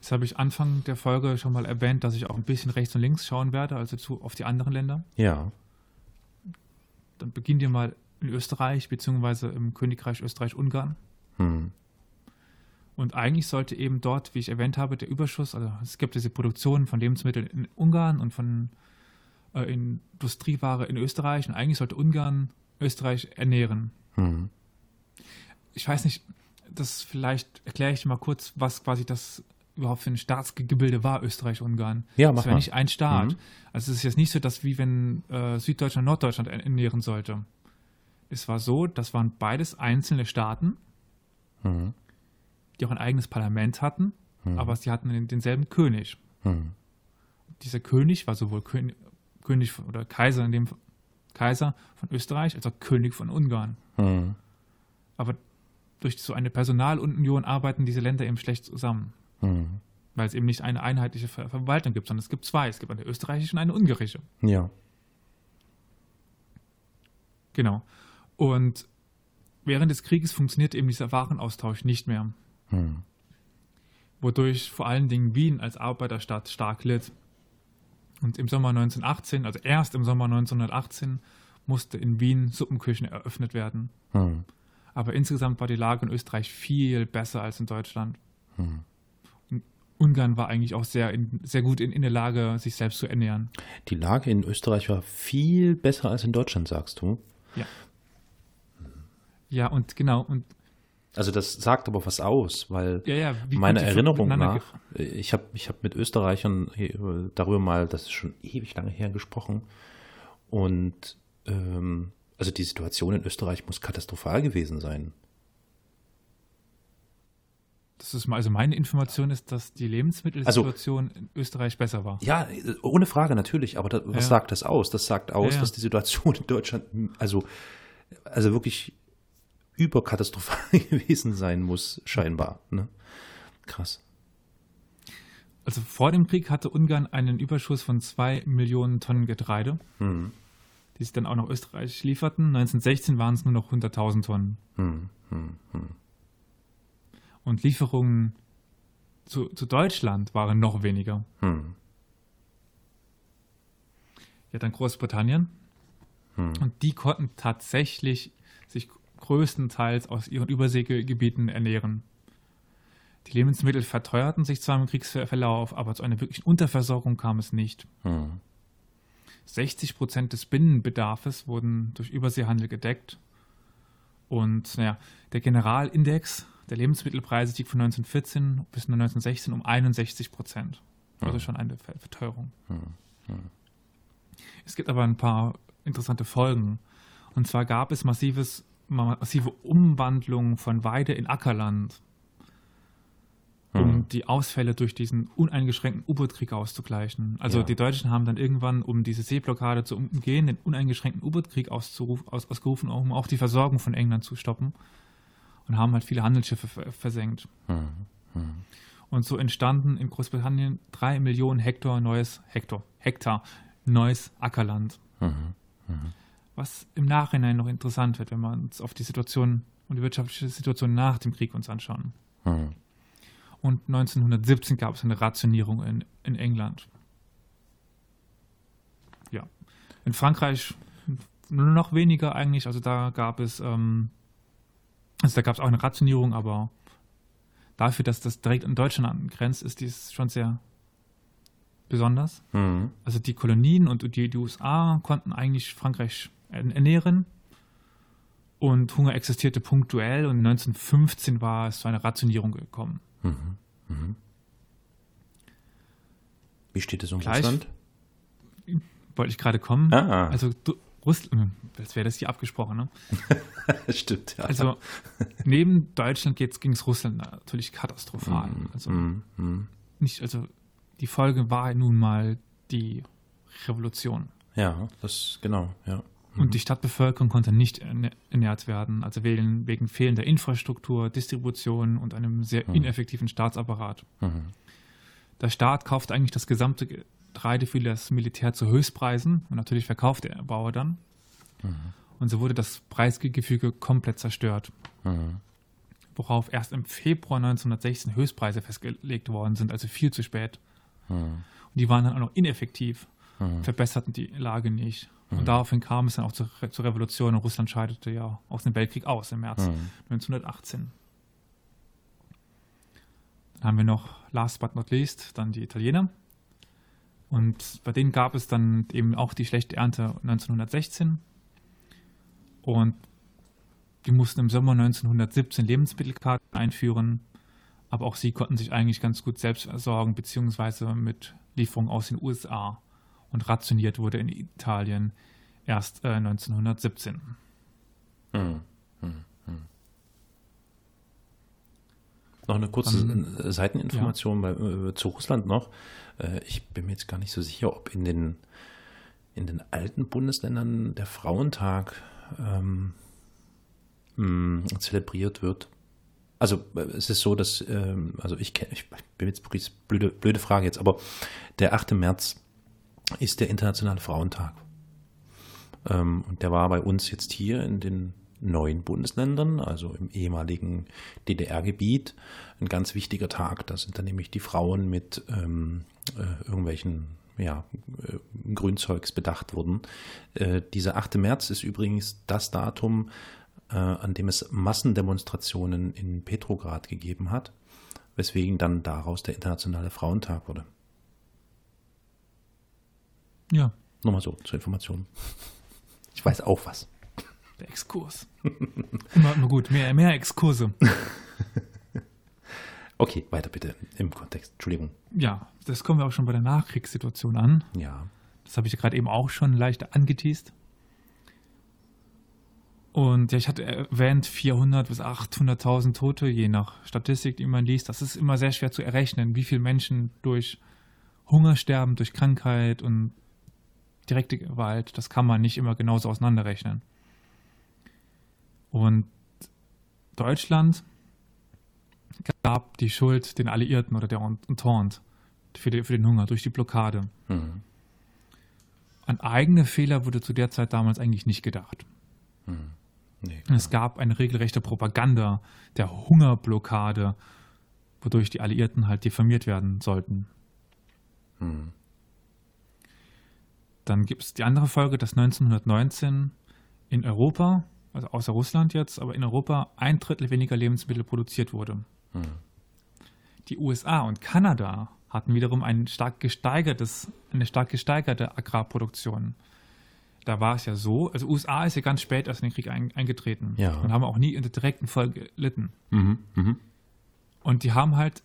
Jetzt habe ich Anfang der Folge schon mal erwähnt, dass ich auch ein bisschen rechts und links schauen werde, also zu, auf die anderen Länder. Ja. Dann beginnen wir mal in Österreich, beziehungsweise im Königreich Österreich-Ungarn. Hm. Und eigentlich sollte eben dort, wie ich erwähnt habe, der Überschuss, also es gibt diese Produktion von Lebensmitteln in Ungarn und von äh, Industrieware in Österreich und eigentlich sollte Ungarn Österreich ernähren. Mhm. Ich weiß nicht, das vielleicht erkläre ich dir mal kurz, was quasi das überhaupt für ein Staatsgebilde war, Österreich-Ungarn. Ja, mach das war nicht ein Staat. Mhm. Also es ist jetzt nicht so, dass wie wenn äh, Süddeutschland Norddeutschland ernähren sollte. Es war so, das waren beides einzelne Staaten. Mhm die auch ein eigenes Parlament hatten, hm. aber sie hatten den, denselben König. Hm. Dieser König war sowohl König, König oder Kaiser in dem Kaiser von Österreich als auch König von Ungarn. Hm. Aber durch so eine Personalunion arbeiten diese Länder eben schlecht zusammen. Hm. Weil es eben nicht eine einheitliche Ver Verwaltung gibt, sondern es gibt zwei. Es gibt eine österreichische und eine ungarische. Ja. Genau. Und während des Krieges funktioniert eben dieser Warenaustausch nicht mehr. Hm. Wodurch vor allen Dingen Wien als Arbeiterstadt stark litt. Und im Sommer 1918, also erst im Sommer 1918, musste in Wien Suppenküchen eröffnet werden. Hm. Aber insgesamt war die Lage in Österreich viel besser als in Deutschland. Hm. Ungarn war eigentlich auch sehr, in, sehr gut in, in der Lage, sich selbst zu ernähren. Die Lage in Österreich war viel besser als in Deutschland, sagst du? Ja. Ja, und genau, und also das sagt aber was aus, weil ja, ja, meine Erinnerung nach, ich habe ich hab mit Österreichern darüber mal, das ist schon ewig lange her, gesprochen. Und ähm, also die Situation in Österreich muss katastrophal gewesen sein. Das ist also meine Information ist, dass die Lebensmittelsituation also, in Österreich besser war. Ja, ohne Frage natürlich, aber das, was ja. sagt das aus? Das sagt aus, dass die Situation in Deutschland, also, also wirklich überkatastrophal gewesen sein muss, scheinbar. Ne? Krass. Also vor dem Krieg hatte Ungarn einen Überschuss von zwei Millionen Tonnen Getreide, hm. Die sie dann auch nach Österreich lieferten. 1916 waren es nur noch 100.000 Tonnen. Hm, hm, hm, Und Lieferungen zu, zu, Deutschland waren noch weniger. Hm. Ja, dann Großbritannien. Hm. Und die konnten tatsächlich sich größtenteils aus ihren Überseegebieten ernähren. Die Lebensmittel verteuerten sich zwar im Kriegsverlauf, aber zu einer wirklichen Unterversorgung kam es nicht. Hm. 60 Prozent des Binnenbedarfs wurden durch Überseehandel gedeckt. Und naja, der Generalindex der Lebensmittelpreise stieg von 1914 bis 1916 um 61 Prozent. Also hm. schon eine Verteuerung. Hm. Hm. Es gibt aber ein paar interessante Folgen Und zwar gab es massives, massive Umwandlung von Weide in Ackerland, um Mhm. die Ausfälle durch diesen uneingeschränkten U-Boot-Krieg auszugleichen. Also Ja. die Deutschen haben dann irgendwann, um diese Seeblockade zu umgehen, den uneingeschränkten U-Boot-Krieg ausgerufen, um auch die Versorgung von England zu stoppen. Und haben halt viele Handelsschiffe ver versenkt. Mhm. Und so entstanden in Großbritannien drei Millionen Hektar neues Hektar, Hektar neues Ackerland. Mhm. Was im Nachhinein noch interessant wird, wenn wir uns auf die Situation und die wirtschaftliche Situation nach dem Krieg uns anschauen. Mhm. Und 1917 gab es eine Rationierung in, in England. Ja. In Frankreich nur noch weniger eigentlich. Also da gab es, ähm, also da gab es auch eine Rationierung, aber dafür, dass das direkt an Deutschland angrenzt, ist dies schon sehr besonders. Mhm. Also die Kolonien und die, die USA konnten eigentlich Frankreich ernähren. Und Hunger existierte punktuell und 1915 war es zu einer Rationierung gekommen. Wie steht es um Gleich. Russland? Wollte ich gerade kommen. Ah. Also du, Russland, als wäre das hier abgesprochen, ne? Stimmt, ja. Also neben Deutschland ging es Russland natürlich katastrophal. Also Mhm. Mhm. nicht, also die Folge war nun mal die Revolution. Ja, das, genau, ja. Und die Stadtbevölkerung konnte nicht ernährt werden, also wegen, wegen fehlender Infrastruktur, Distribution und einem sehr ineffektiven Staatsapparat. Mhm. Der Staat kaufte eigentlich das gesamte Getreide für das Militär zu Höchstpreisen und natürlich verkaufte der Bauer dann. Und so wurde das Preisgefüge komplett zerstört. Mhm. Worauf erst im Februar 1916 Höchstpreise festgelegt worden sind, also viel zu spät. Und die waren dann auch noch ineffektiv, verbesserten die Lage nicht. Und daraufhin kam es dann auch zur, zur Revolution und Russland scheidete ja aus dem Weltkrieg aus im März 1918. Dann haben wir noch, last but not least, dann die Italiener. Und bei denen gab es dann eben auch die schlechte Ernte 1916. Und die mussten im Sommer 1917 Lebensmittelkarten einführen. Aber auch sie konnten sich eigentlich ganz gut selbst versorgen, beziehungsweise mit Lieferungen aus den USA. Und rationiert wurde in Italien erst äh, 1917. Mhm. Noch eine kurze Dann- äh, Seiteninformation bei, äh, zu Russland noch. Äh, ich bin mir jetzt gar nicht so sicher, ob in den, in den alten Bundesländern der Frauentag ähm, mh, zelebriert wird. Also äh, es ist so, dass, ähm, also ich, kenn- ich bin jetzt wirklich blöde, blöde Frage jetzt, aber der 8. März ist der Internationale Frauentag. Ähm, und der war bei uns jetzt hier in den neuen Bundesländern, also im ehemaligen DDR-Gebiet, ein ganz wichtiger Tag. Da sind dann nämlich die Frauen mit ähm, äh, irgendwelchen ja, äh, Grünzeugs bedacht worden. Äh, dieser 8. März ist übrigens das Datum, äh, an dem es Massendemonstrationen in Petrograd gegeben hat, weswegen dann daraus der Internationale Frauentag wurde. Ja, Nochmal so zur Information. Ich weiß auch was. der Exkurs. immer, immer gut, mehr, mehr Exkurse. Okay, weiter bitte im Kontext. Entschuldigung. Ja, das kommen wir auch schon bei der Nachkriegssituation an. Ja. Das habe ich gerade eben auch schon leicht angeteased. Und ja, ich hatte erwähnt, 400 bis 800.000 Tote, je nach Statistik, die man liest. Das ist immer sehr schwer zu errechnen, wie viele Menschen durch Hunger sterben, durch Krankheit und direkte Gewalt. Das kann man nicht immer genauso auseinanderrechnen. Und Deutschland gab die Schuld den Alliierten oder der Entente für, die, für den Hunger durch die Blockade. Mhm. An eigene Fehler wurde zu der Zeit damals eigentlich nicht gedacht. Nee. Es gab eine regelrechte Propaganda der Hungerblockade, wodurch die Alliierten halt diffamiert werden sollten. Mhm. Dann gibt es die andere Folge, dass 1919 in Europa, also außer Russland jetzt, aber in Europa ein Drittel weniger Lebensmittel produziert wurde. Die USA und Kanada hatten wiederum ein stark gesteigertes, eine stark gesteigerte Agrarproduktion. Da war es ja so, also USA ist ja ganz spät erst in den Krieg ein, eingetreten Ja. und haben auch nie in der direkten Folge gelitten. Mhm. Mhm. Und die haben halt,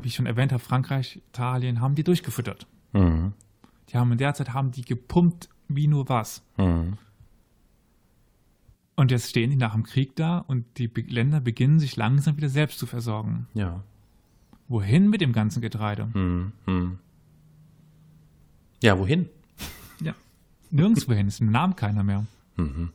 wie ich schon erwähnt habe, Frankreich, Italien, haben die durchgefüttert. Mhm. Die haben in der Zeit haben die gepumpt wie nur was. Mhm. Und jetzt stehen die nach dem Krieg da und die Länder beginnen sich langsam wieder selbst zu versorgen. Ja. Wohin mit dem ganzen Getreide? Hm, hm. Ja, wohin? Ja. Nirgendwohin, es nahm keiner mehr. Mhm.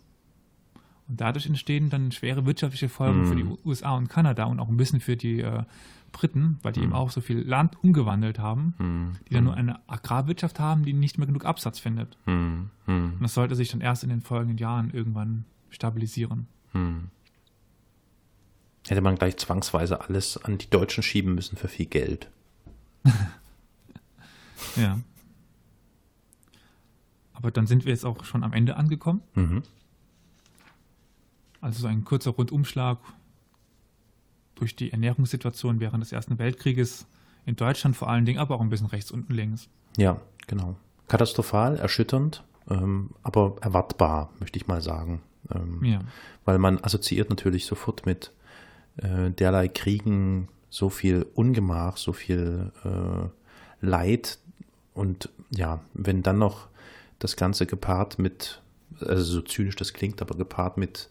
Und dadurch entstehen dann schwere wirtschaftliche Folgen für die USA und Kanada und auch ein bisschen für die äh, Briten, weil die eben auch so viel Land umgewandelt haben, die dann nur eine Agrarwirtschaft haben, die nicht mehr genug Absatz findet. Hm, hm, Und das sollte sich dann erst in den folgenden Jahren irgendwann stabilisieren. hm. Hätte man gleich zwangsweise alles an die Deutschen schieben müssen für viel Geld. Ja. Aber dann sind wir jetzt auch schon am Ende angekommen. Mhm. Also so ein kurzer Rundumschlag durch die Ernährungssituation während des Ersten Weltkrieges in Deutschland vor allen Dingen, aber auch ein bisschen rechts unten links. Ja, genau. Katastrophal, erschütternd, ähm, aber erwartbar, möchte ich mal sagen. Ähm, Ja. Weil man assoziiert natürlich sofort mit äh, derlei Kriegen so viel Ungemach, so viel äh, Leid und ja, wenn dann noch das Ganze gepaart mit, also so zynisch das klingt, aber gepaart mit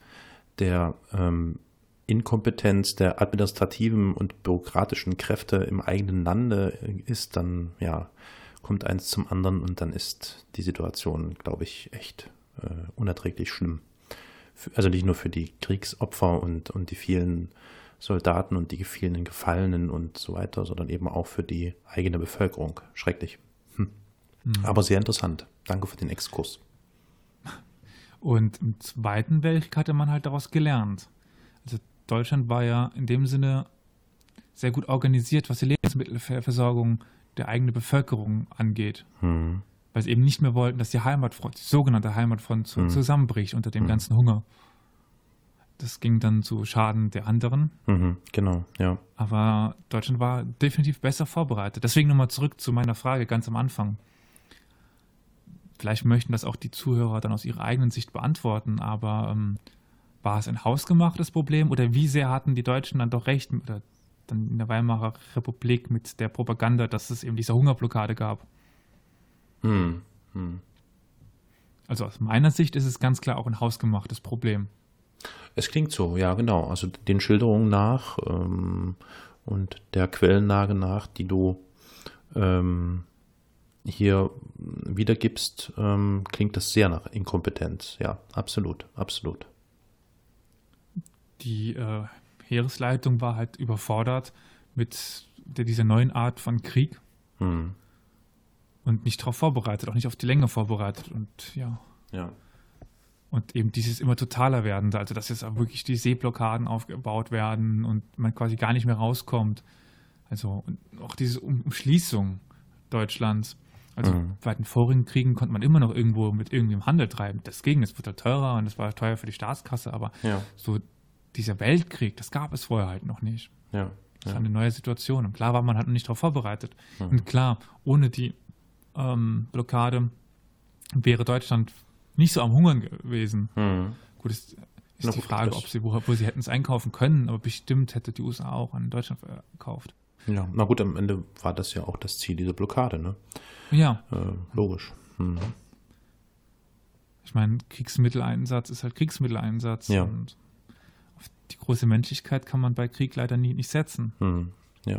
der ähm, Inkompetenz der administrativen und bürokratischen Kräfte im eigenen Lande ist, dann ja, kommt eins zum anderen und dann ist die Situation, glaube ich, echt äh, unerträglich schlimm. Für, also nicht nur für die Kriegsopfer und, und die vielen Soldaten und die vielen Gefallenen und so weiter, sondern eben auch für die eigene Bevölkerung. Schrecklich. Hm. Aber sehr interessant. Danke für den Exkurs. Und im Zweiten Weltkrieg hatte man halt daraus gelernt. Also Deutschland war ja in dem Sinne sehr gut organisiert, was die Lebensmittelversorgung der eigenen Bevölkerung angeht. Hm. Weil sie eben nicht mehr wollten, dass die Heimatfront, die sogenannte Heimatfront zu, zusammenbricht unter dem ganzen Hunger. Das ging dann zu Schaden der anderen. Mhm. Genau, ja. Aber Deutschland war definitiv besser vorbereitet. Deswegen nochmal zurück zu meiner Frage ganz am Anfang. Vielleicht möchten das auch die Zuhörer dann aus ihrer eigenen Sicht beantworten, aber ähm, war es ein hausgemachtes Problem oder wie sehr hatten die Deutschen dann doch recht oder dann in der Weimarer Republik mit der Propaganda, dass es eben diese Hungerblockade gab? Hm. Hm. Also aus meiner Sicht ist es ganz klar auch ein hausgemachtes Problem. Es klingt so, ja, genau. Also den Schilderungen nach ähm, und der Quellenlage nach, die du ähm, hier wiedergibst, ähm, klingt das sehr nach Inkompetenz. Ja, absolut, absolut. Die äh, Heeresleitung war halt überfordert mit der, dieser neuen Art von Krieg Hm. und nicht darauf vorbereitet, auch nicht auf die Länge vorbereitet und ja. Ja. Und eben dieses immer totaler werden, also dass jetzt auch wirklich die Seeblockaden aufgebaut werden und man quasi gar nicht mehr rauskommt. Also und auch diese um Umschließung Deutschlands. Also Mhm. bei den vorigen Kriegen konnte man immer noch irgendwo mit irgendeinem Handel treiben. Das ging, es wurde teurer und es war teuer für die Staatskasse, aber Ja. so dieser Weltkrieg, das gab es vorher halt noch nicht. Ja. Das war eine neue Situation. Und klar war man halt noch nicht darauf vorbereitet. Mhm. Und klar, ohne die ähm, Blockade wäre Deutschland nicht so am Hungern gewesen. Hm. Gut, es ist Na die Frage, ob sie, wo, wo sie hätten es einkaufen können, aber bestimmt hätte die USA auch an Deutschland verkauft. ja. Na gut, am Ende war das ja auch das Ziel dieser Blockade, ne? Ja, Äh, logisch. Hm. ich meine, Kriegsmitteleinsatz ist halt Kriegsmitteleinsatz. Ja. Und auf die große Menschlichkeit kann man bei Krieg leider nie, nicht setzen. Hm. Ja.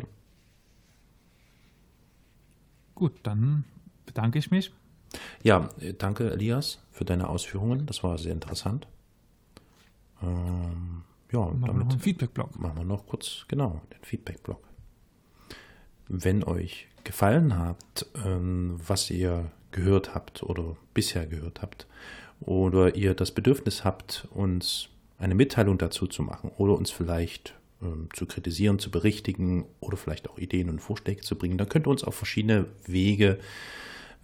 Gut, dann bedanke ich mich. Ja, äh, danke Elias für deine Ausführungen. Das war sehr interessant. Ähm, ja, Machen wir noch damit einen Feedback-Blog. machen wir noch kurz, genau, den Feedback-Blog. Wenn euch gefallen hat, ähm, was ihr gehört habt oder bisher gehört habt, oder ihr das Bedürfnis habt, uns eine Mitteilung dazu zu machen oder uns vielleicht ähm, zu kritisieren, zu berichtigen oder vielleicht auch Ideen und Vorschläge zu bringen, dann könnt ihr uns auf verschiedene Wege,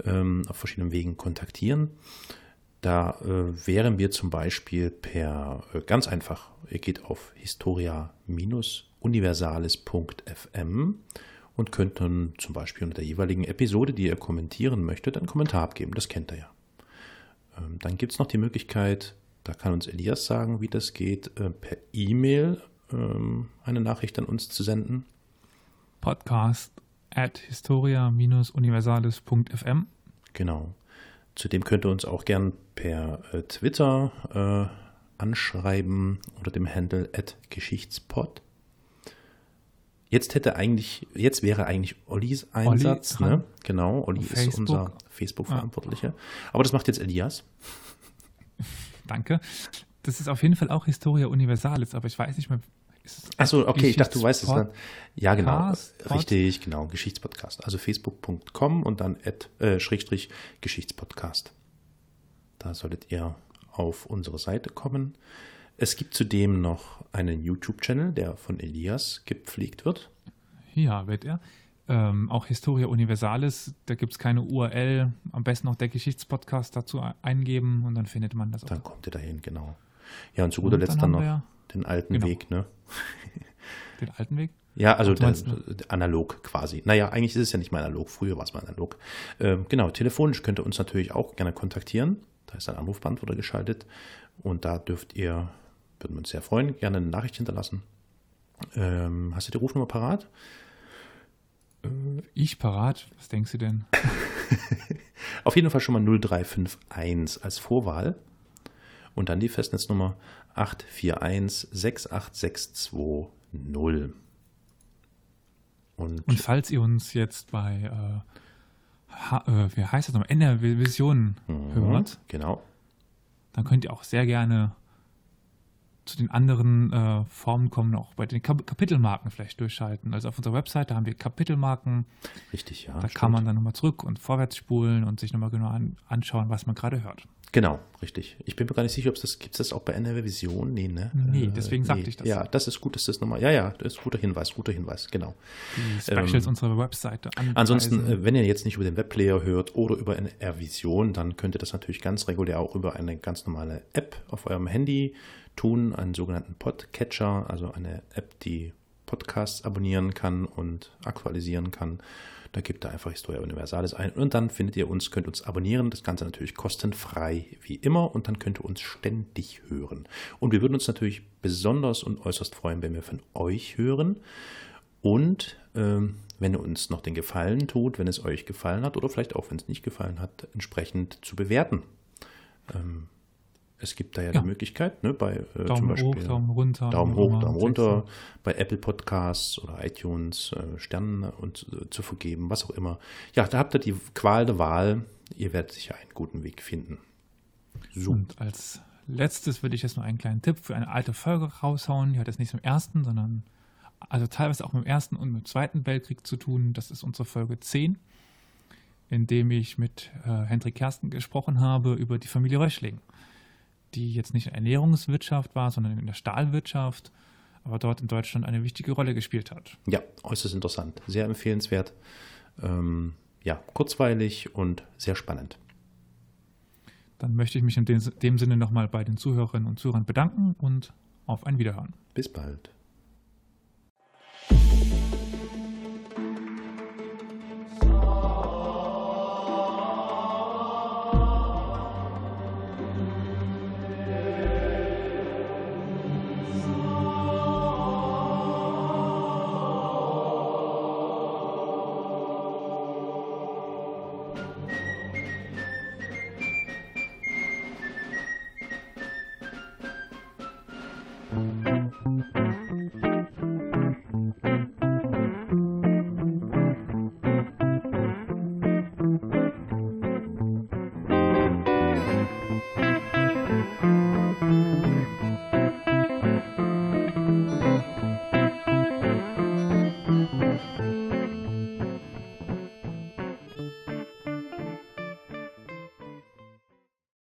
ähm, auf verschiedenen Wegen kontaktieren. Da äh, wären wir zum Beispiel per äh, ganz einfach, ihr geht auf historia-universales.fm und könnt dann zum Beispiel unter der jeweiligen Episode, die ihr kommentieren möchtet, einen Kommentar abgeben. Das kennt ihr ja. Ähm, dann gibt es noch die Möglichkeit, da kann uns Elias sagen, wie das geht, äh, per E-Mail ähm, eine Nachricht an uns zu senden. Podcast at historia-universales.fm. Genau. Zudem könnt ihr uns auch gern per äh, Twitter äh, anschreiben unter dem Handle at Geschichtspod. Jetzt hätte eigentlich, jetzt wäre eigentlich Ollis Einsatz, Olli ne? Genau, Olli ist Facebook. unser Facebook-Verantwortlicher. Aber das macht jetzt Elias. Danke. Das ist auf jeden Fall auch Historia Universalis, aber ich weiß nicht mehr. Achso, okay, ich dachte, du weißt es dann. Ja, genau. Podcast, Pod? Richtig, genau. Geschichtspodcast. Also facebook.com und dann at, äh, Schrägstrich Geschichtspodcast. Da solltet ihr auf unsere Seite kommen. Es gibt zudem noch einen YouTube-Channel, der von Elias gepflegt wird. Ja, wird er. Ähm, auch Historia Universalis, da gibt es keine URL. Am besten noch der Geschichtspodcast dazu e- eingeben und dann findet man das auch. Dann kommt ihr dahin, genau. Ja, und zu guter Und Letzt dann dann noch wir den alten genau. Weg, ne? Den alten Weg. Ja, also der, analog quasi. Naja, eigentlich ist es ja nicht mehr analog. Früher war es mal analog. Ähm, genau, telefonisch könnt ihr uns natürlich auch gerne kontaktieren. Da ist ein Anrufbeantworter geschaltet. Und da dürft ihr, würden wir uns sehr freuen, gerne eine Nachricht hinterlassen. Ähm, hast du die Rufnummer parat? Ich parat. Was denkst du denn? Auf jeden Fall schon mal 0351 als Vorwahl. Und dann die Festnetznummer 841 68620. Und, Und falls ihr uns jetzt bei, äh, ha, äh, wie heißt das nochmal, NRW Vision Mhm, hört, Genau. dann könnt ihr auch sehr gerne zu den anderen äh, Formen kommen, auch bei den Kap Kapitelmarken vielleicht durchschalten. Also auf unserer Webseite haben wir Kapitelmarken, Richtig, ja. da stimmt. kann man dann nochmal zurück und vorwärts spulen und sich nochmal genau an, anschauen, was man gerade hört. Genau, richtig. Ich bin mir gar nicht sicher, ob es das gibt es das auch bei NRW Vision? Nee, ne? Nee, Äh, deswegen sagte ich das. Ja, das ist gut, dass das nochmal. Ja, ja, das ist guter Hinweis, guter Hinweis, genau. Die Specials Ähm, unserer Webseite anpreisen. Ansonsten, äh, wenn ihr jetzt nicht über den Webplayer hört oder über NR Vision, dann könnt ihr das natürlich ganz regulär auch über eine ganz normale App auf eurem Handy tun, einen sogenannten Podcatcher, also eine App, die Podcasts abonnieren kann und aktualisieren kann. Da gebt ihr einfach Historia Universalis ein und dann findet ihr uns, könnt uns abonnieren. Das Ganze natürlich kostenfrei wie immer und dann könnt ihr uns ständig hören. Und wir würden uns natürlich besonders und äußerst freuen, wenn wir von euch hören. Und ähm, wenn ihr uns noch den Gefallen tut, wenn es euch gefallen hat oder vielleicht auch, wenn es nicht gefallen hat, entsprechend zu bewerten. Ähm, es gibt da ja, Ja. die Möglichkeit, ne, bei äh, zum Daumen Beispiel hoch, Daumen runter. Daumen hoch, Daumen runter, Texte. bei Apple Podcasts oder iTunes äh, Sterne und äh, zu vergeben, was auch immer. Ja, da habt ihr die Qual der Wahl. Ihr werdet sicher einen guten Weg finden. So. Und als letztes würde ich jetzt noch einen kleinen Tipp für eine alte Folge raushauen. Die hat jetzt nichts mit dem ersten, sondern also teilweise auch mit dem ersten und mit dem zweiten Weltkrieg zu tun. Das ist unsere Folge 10, in dem ich mit äh, Hendrik Kersten gesprochen habe über die Familie Röchling, die jetzt nicht in der Ernährungswirtschaft war, sondern in der Stahlwirtschaft, aber dort in Deutschland eine wichtige Rolle gespielt hat. Ja, äußerst interessant, sehr empfehlenswert, ähm, ja, kurzweilig und sehr spannend. Dann möchte ich mich in dem Sinne nochmal bei den Zuhörerinnen und Zuhörern bedanken und auf ein Wiederhören. Bis bald.